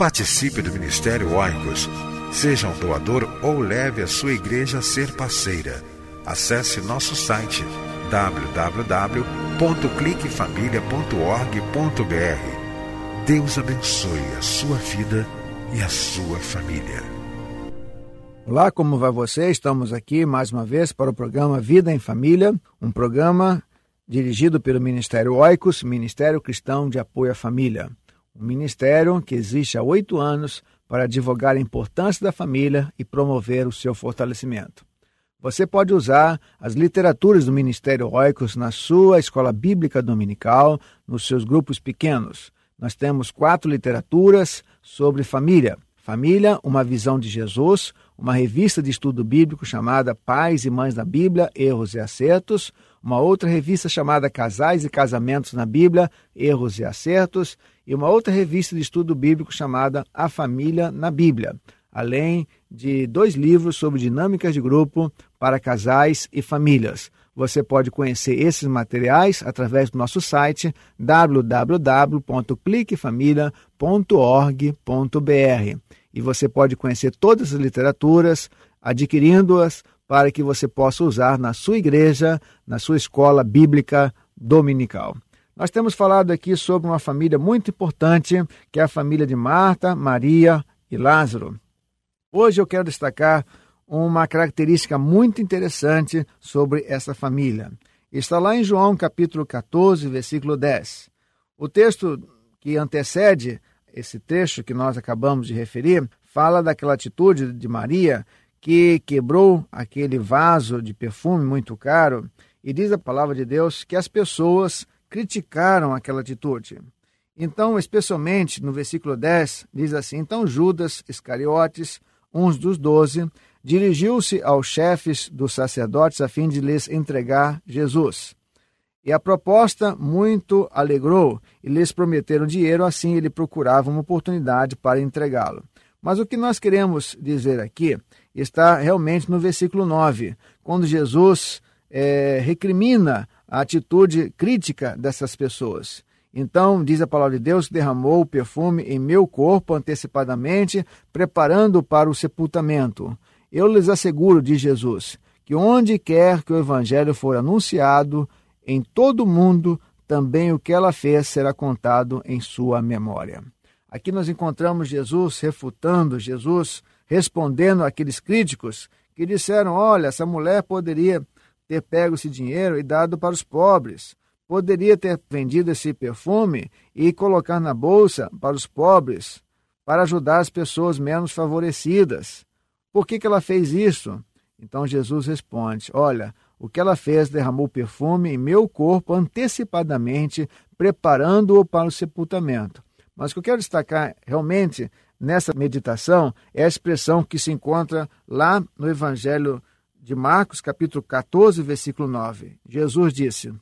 Participe do Ministério Oicos. Seja um doador ou leve a sua igreja a ser parceira. Acesse nosso site www.cliquefamilia.org.br. Deus abençoe a sua vida e a sua família. Olá, como vai você? Estamos aqui mais uma vez para o programa Vida em Família, um programa dirigido pelo Ministério Oicos, Ministério Cristão de Apoio à Família um ministério que existe há oito anos para divulgar a importância da família e promover o seu fortalecimento. Você pode usar as literaturas do Ministério Oicos na sua escola bíblica dominical, nos seus grupos pequenos. Nós temos quatro literaturas sobre família. Família, uma visão de Jesus, uma revista de estudo bíblico chamada Pais e Mães da Bíblia, Erros e Acertos, uma outra revista chamada Casais e Casamentos na Bíblia, Erros e Acertos, e uma outra revista de estudo bíblico chamada A Família na Bíblia, além de dois livros sobre dinâmicas de grupo para casais e famílias. Você pode conhecer esses materiais através do nosso site www.cliquefamilia.org.br. E você pode conhecer todas as literaturas adquirindo-as para que você possa usar na sua igreja, na sua escola bíblica dominical. Nós temos falado aqui sobre uma família muito importante, que é a família de Marta, Maria e Lázaro. Hoje eu quero destacar uma característica muito interessante sobre essa família. Está lá em João capítulo 14, versículo 10. O texto que antecede esse trecho que nós acabamos de referir fala daquela atitude de Maria que quebrou aquele vaso de perfume muito caro, e diz a palavra de Deus que as pessoas criticaram aquela atitude. Então, especialmente no versículo 10, diz assim: Então Judas Iscariotes, um dos doze, dirigiu-se aos chefes dos sacerdotes a fim de lhes entregar Jesus. E a proposta muito alegrou, e lhes prometeram dinheiro, assim ele procurava uma oportunidade para entregá-lo. Mas o que nós queremos dizer aqui está realmente no versículo 9, quando Jesus é, recrimina a atitude crítica dessas pessoas. Então, diz a palavra de Deus, derramou o perfume em meu corpo antecipadamente, preparando para o sepultamento. Eu lhes asseguro, diz Jesus, que onde quer que o evangelho for anunciado, em todo o mundo, também o que ela fez será contado em sua memória. Aqui nós encontramos Jesus refutando, Jesus respondendo àqueles críticos que disseram: olha, essa mulher poderia ter pego esse dinheiro e dado para os pobres, poderia ter vendido esse perfume e colocar na bolsa para os pobres, para ajudar as pessoas menos favorecidas. Por que, que ela fez isso? Então Jesus responde: Olha, o que ela fez derramou perfume em meu corpo antecipadamente, preparando-o para o sepultamento. Mas o que eu quero destacar realmente nessa meditação é a expressão que se encontra lá no Evangelho de Marcos, capítulo 14, versículo 9. Jesus disse: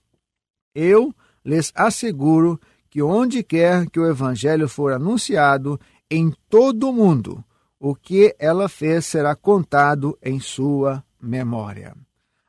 Eu lhes asseguro que onde quer que o Evangelho for anunciado, em todo o mundo, o que ela fez será contado em sua memória.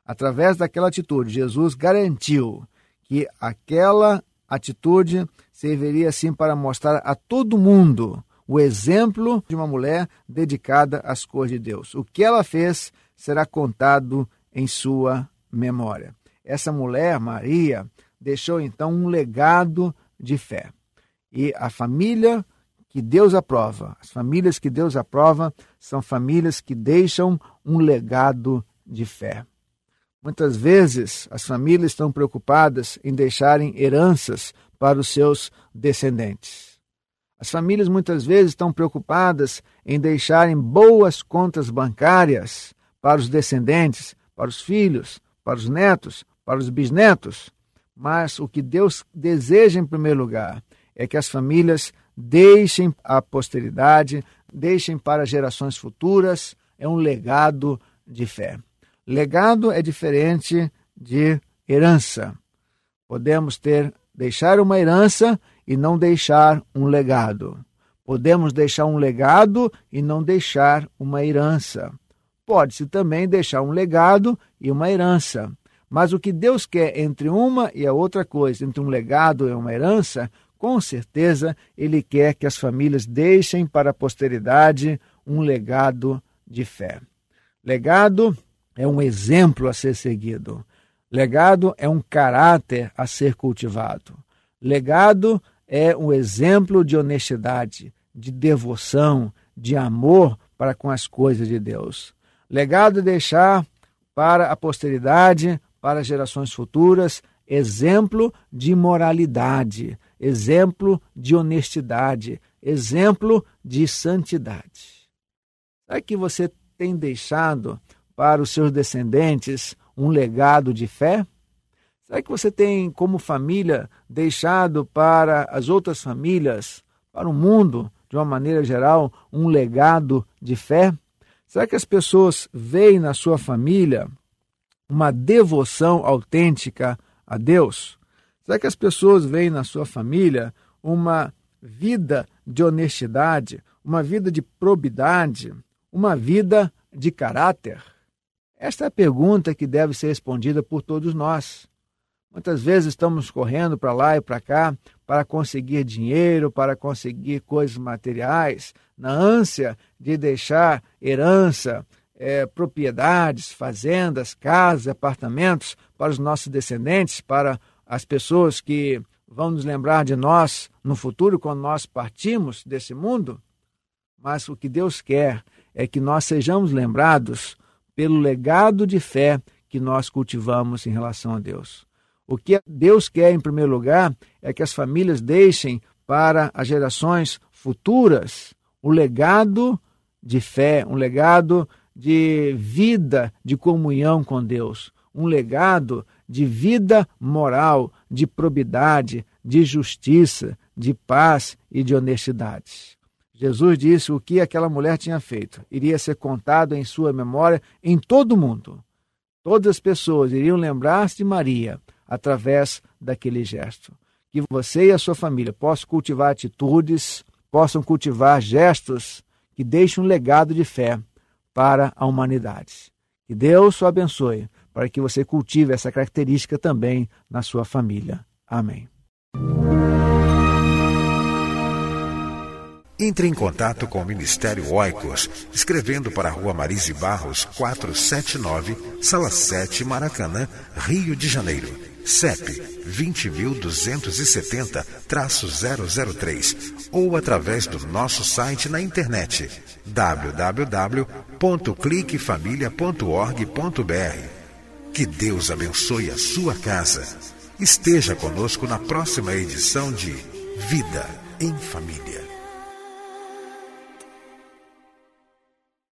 através daquela atitude, Jesus garantiu que aquela atitude serviria assim para mostrar a todo mundo o exemplo de uma mulher dedicada às coisas de Deus. O que ela fez será contado em sua memória. Essa mulher, Maria, deixou então um legado de fé. E a família que Deus aprova, as famílias que Deus aprova, são famílias que deixam um legado de fé. Muitas vezes as famílias estão preocupadas em deixarem heranças para os seus descendentes. As famílias muitas vezes estão preocupadas em deixarem boas contas bancárias para os descendentes, para os filhos, para os netos, para os bisnetos. Mas o que Deus deseja em primeiro lugar é que as famílias deixem a posteridade, deixem para gerações futuras, é um legado de fé. Legado é diferente de herança. Podemos ter deixar uma herança e não deixar um legado. Podemos deixar um legado e não deixar uma herança. Pode-se também deixar um legado e uma herança. Mas o que Deus quer entre uma e a outra coisa, entre um legado e uma herança, com certeza Ele quer que as famílias deixem para a posteridade um legado de fé. Legado é um exemplo a ser seguido. Legado é um caráter a ser cultivado. Legado é um exemplo de honestidade, de devoção, de amor para com as coisas de Deus. Legado é deixar para a posteridade, para gerações futuras, exemplo de moralidade, exemplo de honestidade, exemplo de santidade. Será que você tem deixado para os seus descendentes um legado de fé? Será que você tem, como família, deixado para as outras famílias, para o mundo, de uma maneira geral, um legado de fé? Será que as pessoas veem na sua família uma devoção autêntica a Deus? Será que as pessoas veem na sua família uma vida de honestidade, uma vida de probidade, uma vida de caráter? Esta é a pergunta que deve ser respondida por todos nós. Muitas vezes estamos correndo para lá e para cá para conseguir dinheiro, para conseguir coisas materiais, na ânsia de deixar herança, é, propriedades, fazendas, casas, apartamentos para os nossos descendentes, para as pessoas que vão nos lembrar de nós no futuro, quando nós partimos desse mundo. Mas o que Deus quer é que nós sejamos lembrados pelo legado de fé que nós cultivamos em relação a Deus. O que Deus quer, em primeiro lugar, é que as famílias deixem para as gerações futuras o legado de fé, um legado de vida, de comunhão com Deus, um legado de vida moral, de probidade, de justiça, de paz e de honestidade. Jesus disse o que aquela mulher tinha feito. Iria ser contado em sua memória em todo o mundo. Todas as pessoas iriam lembrar-se de Maria através daquele gesto. Que você e a sua família possam cultivar atitudes, possam cultivar gestos que deixem um legado de fé para a humanidade. Que Deus o abençoe para que você cultive essa característica também na sua família. Amém. Entre em contato com o Ministério Oicos, escrevendo para a Rua Marise Barros, 479, Sala 7, Maracanã, Rio de Janeiro. CEP 20.270-003 ou através do nosso site na internet www.cliquefamilia.org.br. Que Deus abençoe a sua casa. Esteja conosco na próxima edição de Vida em Família.